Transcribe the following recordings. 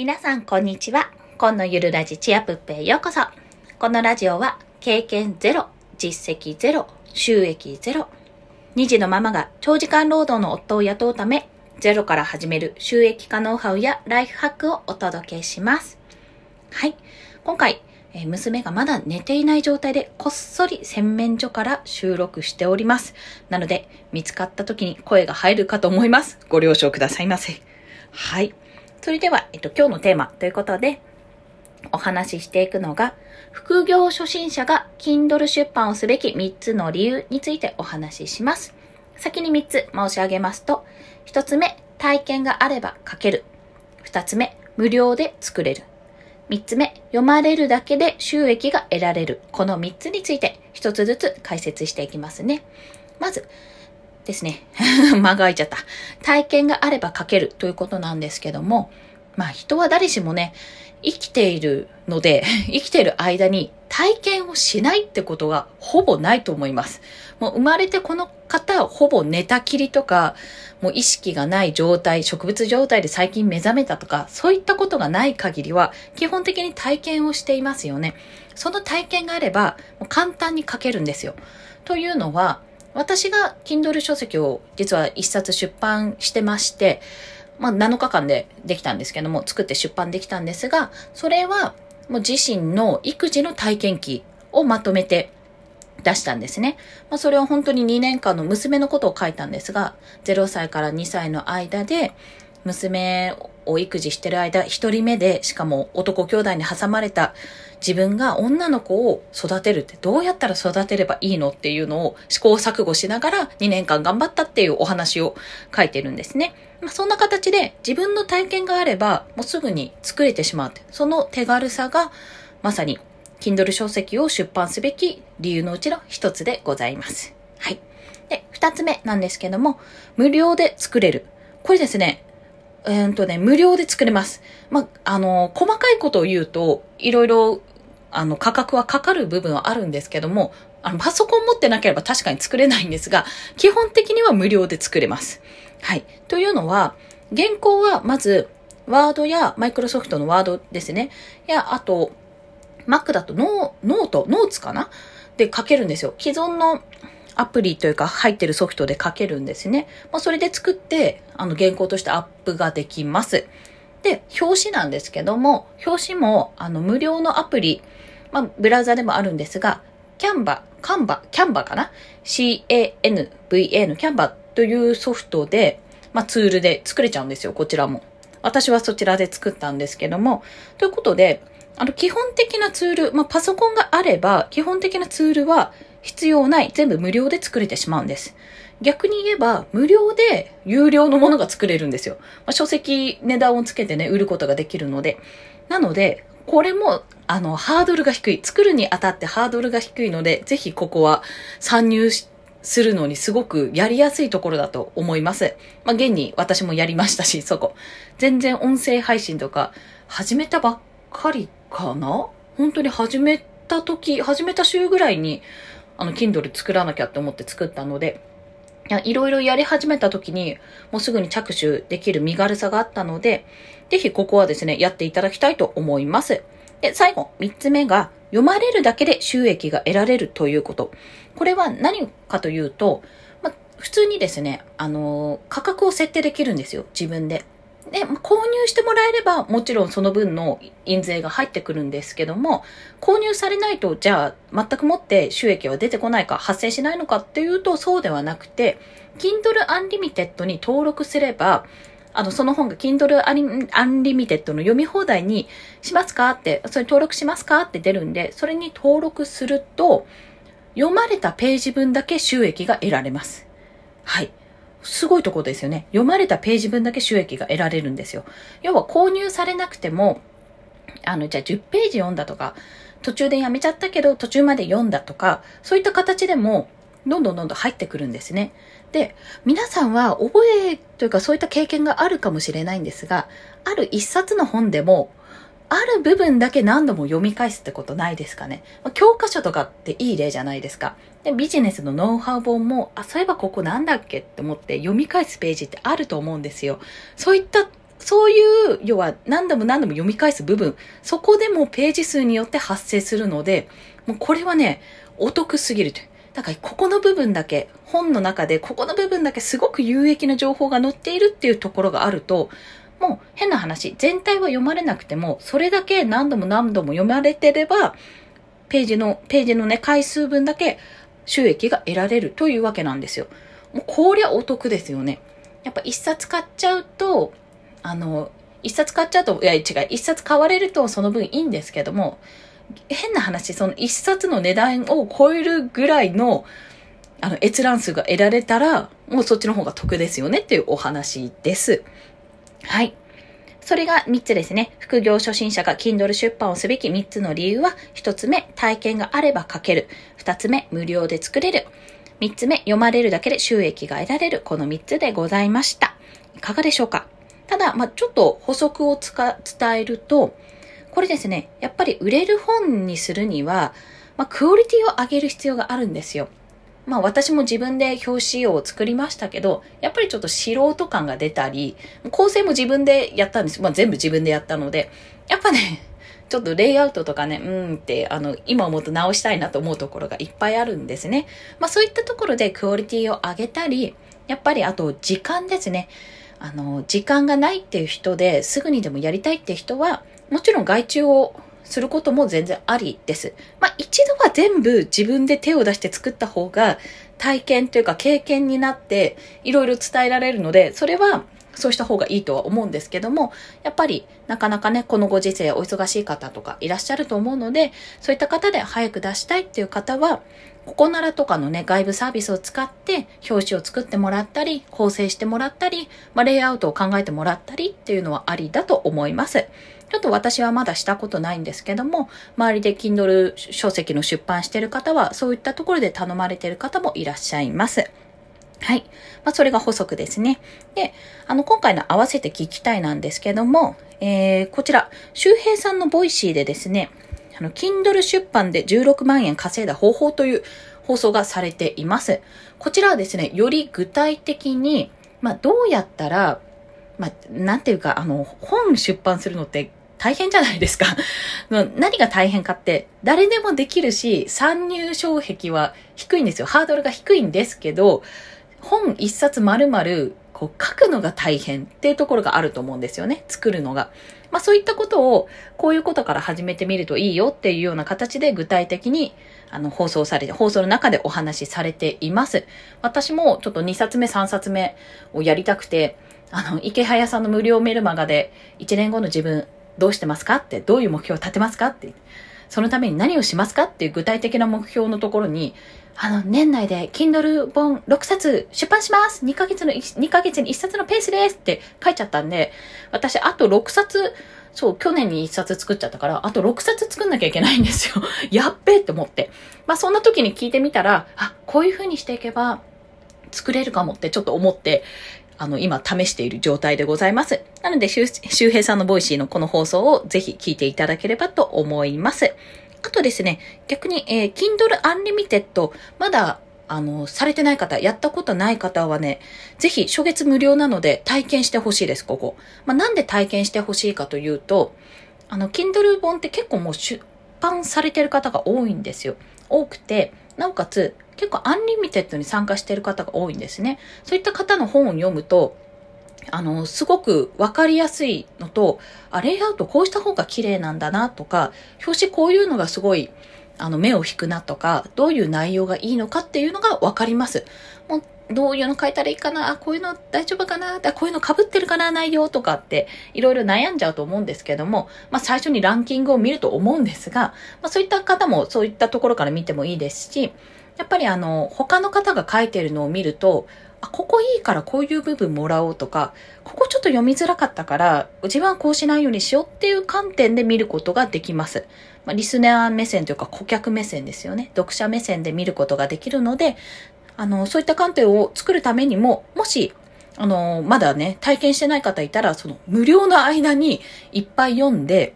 皆さん、こんにちは。今のゆるラジチアプッペへようこそ。このラジオは、経験ゼロ、実績ゼロ、収益ゼロ。2児のママが長時間労働の夫を雇うため、ゼロから始める収益化ノウハウやライフハックをお届けします。はい。今回、え娘がまだ寝ていない状態でこっそり洗面所から収録しております。なので、見つかった時に声が入るかと思います。ご了承くださいませ。はい。それでは、えっと、今日のテーマということで、お話ししていくのが、副業初心者が Kindle 出版をすべき3つの理由についてお話しします。先に3つ申し上げますと、1つ目、体験があれば書ける。2つ目、無料で作れる。3つ目、読まれるだけで収益が得られる。この3つについて1つずつ解説していきますね。まずですね、間が空いちゃった。体験があれば書けるということなんですけども、まあ人は誰しもね、生きているので、生きている間に体験をしないってことがほぼないと思います。もう生まれてこの方はほぼ寝たきりとか、もう意識がない状態、植物状態で最近目覚めたとか、そういったことがない限りは、基本的に体験をしていますよね。その体験があれば、簡単に書けるんですよ。というのは、私が Kindle 書籍を実は一冊出版してまして、まあ7日間でできたんですけども、作って出版できたんですが、それはもう自身の育児の体験記をまとめて出したんですね。まあ、それは本当に2年間の娘のことを書いたんですが、0歳から2歳の間で、娘を育児してる間、一人目で、しかも男兄弟に挟まれた自分が女の子を育てるってどうやったら育てればいいのっていうのを試行錯誤しながら2年間頑張ったっていうお話を書いてるんですね。まあ、そんな形で自分の体験があればもうすぐに作れてしまうって。その手軽さがまさに Kindle 書籍を出版すべき理由のうちの一つでございます。はい。で、二つ目なんですけども、無料で作れる。これですね、えーっとね、無料で作れます。まあ、あの、細かいことを言うと、いろいろ、あの、価格はかかる部分はあるんですけども、あの、パソコン持ってなければ確かに作れないんですが、基本的には無料で作れます。はい。というのは、原稿はまず、ワードやマイクロソフトのワードですね。いや、あと、Mac だとノーノート、ノーツかな？で書けるんですよ。既存のアプリというか入ってるソフトで書けるんですね。まあ、それで作って、あの、原稿としてアップができます。で、表紙なんですけども、表紙も、あの、無料のアプリ、まあ、ブラウザでもあるんですが、キャンバ、カンバ、キャンバかな ?C-A-N-V-A のキャンバというソフトで、まあ、ツールで作れちゃうんですよ、こちらも。私はそちらで作ったんですけども。ということで、あの、基本的なツール、まあ、パソコンがあれば、基本的なツールは必要ない、全部無料で作れてしまうんです。逆に言えば、無料で有料のものが作れるんですよ。まあ、書籍値段をつけてね、売ることができるので。なので、これも、あの、ハードルが低い。作るにあたってハードルが低いので、ぜひここは参入しするのにすごくやりやすいところだと思います。まあ、現に私もやりましたし、そこ。全然音声配信とか始めたばっかりかな？本当に始めた時、始めた週ぐらいに、あの、Kindle 作らなきゃって思って作ったので、いろいろやり始めた時に、もうすぐに着手できる身軽さがあったので、ぜひここはですね、やっていただきたいと思います。で、最後、三つ目が、読まれるだけで収益が得られるということ。これは何かというと、まあ、普通にですね、あの価格を設定できるんですよ、自分で。で、購入してもらえれば、もちろんその分の印税が入ってくるんですけども、購入されないと、じゃあ、全くもって収益は出てこないか、発生しないのかっていうと、そうではなくて、Kindle Unlimited に登録すれば、あの、その本が Kindle Unlimited の読み放題にしますかって、それ登録しますかって出るんで、それに登録すると、読まれたページ分だけ収益が得られます。はい。すごいところですよね。読まれたページ分だけ収益が得られるんですよ。要は購入されなくても、あの、じゃあ10ページ読んだとか、途中でやめちゃったけど途中まで読んだとか、そういった形でも、どんどんどんどん入ってくるんですね。で、皆さんは覚えというかそういった経験があるかもしれないんですが、ある一冊の本でも、ある部分だけ何度も読み返すってことないですかね。教科書とかっていい例じゃないですか。で、ビジネスのノウハウ本も、あ、そういえばここなんだっけって思って読み返すページってあると思うんですよ。そういったそういう、要は何度も何度も読み返す部分、そこでもページ数によって発生するので、もうこれはね、お得すぎると。だからここの部分だけ、本の中でここの部分だけすごく有益な情報が載っているっていうところがあると、もう変な話、全体は読まれなくても、それだけ何度も何度も読まれてれば、ページの、ページのね、回数分だけ収益が得られるというわけなんですよ。もうこりゃお得ですよね。やっぱ一冊買っちゃうと、あの、一冊買っちゃうと、いや違う、一冊買われるとその分いいんですけども、変な話、その一冊の値段を超えるぐらいの、あの、閲覧数が得られたら、もうそっちの方が得ですよねっていうお話です。はい。それが3つですね。副業初心者が Kindle 出版をすべき3つの理由は、1つ目、体験があれば書ける。2つ目、無料で作れる。3つ目、読まれるだけで収益が得られる。この3つでございました。いかがでしょうか？ただ、まあ、ちょっと補足を伝えると、これですね、やっぱり売れる本にするには、まあ、クオリティを上げる必要があるんですよ。まあ私も自分で表紙を作りましたけど、やっぱりちょっと素人感が出たり、構成も自分でやったんです。まあ全部自分でやったので、やっぱね、ちょっとレイアウトとかね、うんって、あの、今思うと直したいなと思うところがいっぱいあるんですね。まあそういったところでクオリティを上げたり、やっぱりあと時間ですね。あの、時間がないっていう人ですぐにでもやりたいって人は、もちろん外注をすることも全然ありです。まあ一度は全部自分で手を出して作った方が体験というか経験になっていろいろ伝えられるので、それはそうした方がいいとは思うんですけども、やっぱりなかなかね、このご時世お忙しい方とかいらっしゃると思うので、そういった方で早く出したいっていう方は、ここならとかのね、外部サービスを使って表紙を作ってもらったり、構成してもらったり、まあ、レイアウトを考えてもらったりっていうのはありだと思います。ちょっと私はまだしたことないんですけども、周りで Kindle 書籍の出版してる方は、そういったところで頼まれてる方もいらっしゃいます。はい。まあ、それが補足ですね。で、あの、今回の合わせて聞きたいなんですけども、えー、こちら、周平さんの Voicy でですね、あの、Kindle 出版で16万円稼いだ方法という放送がされています。こちらはですね、より具体的に、まあ、どうやったら、まあ、なんていうか、あの、本出版するのって大変じゃないですか。何が大変かって、誰でもできるし、参入障壁は低いんですよ。ハードルが低いんですけど、本一冊丸々こう書くのが大変っていうところがあると思うんですよね。作るのが。まあそういったことを、こういうことから始めてみるといいよっていうような形で具体的にあの放送されて、放送の中でお話しされています。私もちょっと2冊目、3冊目をやりたくて、あの、池早さんの無料メルマガで1年後の自分どうしてますかって、どういう目標を立てますかって、そのために何をしますかっていう具体的な目標のところに、あの、年内で Kindle 本6冊出版します !2 ヶ月の、2ヶ月に1冊のペースですって書いちゃったんで、私あと6冊、そう、去年に1冊作っちゃったから、あと6冊作んなきゃいけないんですよ。やっべって思って。まあそんな時に聞いてみたら、あ、こういう風にしていけば作れるかもってちょっと思って、あの、今試している状態でございます。なので、周平さんの Voicy のこの放送をぜひ聞いていただければと思います。あとですね、逆に、えー、Kindle Unlimited、まだ、あの、されてない方、やったことない方はね、ぜひ初月無料なので体験してほしいです、ここ。まあ、なんで体験してほしいかというと、あの、Kindle 本って結構もう出版されてる方が多いんですよ。多くて、なおかつ、結構 Unlimited に参加してる方が多いんですね。そういった方の本を読むと、あの、すごくわかりやすいのと、あ、レイアウトこうした方が綺麗なんだなとか、表紙こういうのがすごい、あの、目を引くなとか、どういう内容がいいのかっていうのがわかります。もう、どういうの書いたらいいかなあ、こういうの大丈夫かなこういうの被ってるかな内容とかって、いろいろ悩んじゃうと思うんですけども、まあ最初にランキングを見ると思うんですが、まあそういった方もそういったところから見てもいいですし、やっぱりあの、他の方が書いてるのを見ると、あ、ここいいからこういう部分もらおうとか、ここちょっと読みづらかったから、自分はこうしないようにしようっていう観点で見ることができます。まあ、リスナー目線というか顧客目線ですよね。読者目線で見ることができるので、あの、そういった観点を作るためにも、もし、あの、まだね、体験してない方いたら、その無料の間にいっぱい読んで、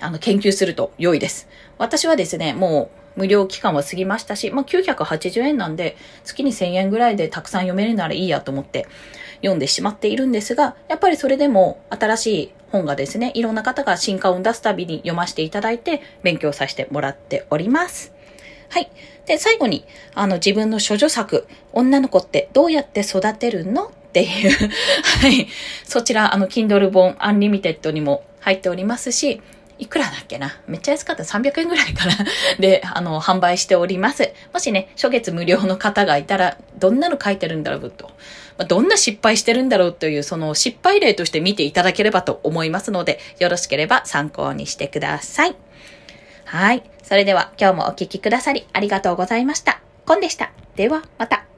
あの、研究すると良いです。私はですね、もう、無料期間は過ぎましたし、まあ、980円なんで、月に1000円ぐらいでたくさん読めるならいいやと思って読んでしまっているんですが、やっぱりそれでも新しい本がですね、いろんな方が新刊を出すたびに読ませていただいて勉強させてもらっております。はい。で、最後に、あの、自分の処女作、女の子ってどうやって育てるのっていう はい。そちら、あの、Kindle 本アンリミテッドにも入っておりますし、いくらだっけな？めっちゃ安かった。300円ぐらいかな で、あの、販売しております。もしね、初月無料の方がいたら、どんなの書いてるんだろうと。まあ、どんな失敗してるんだろうという、その失敗例として見ていただければと思いますので、よろしければ参考にしてください。はい。それでは今日もお聴きくださりありがとうございました。コンでした。ではまた。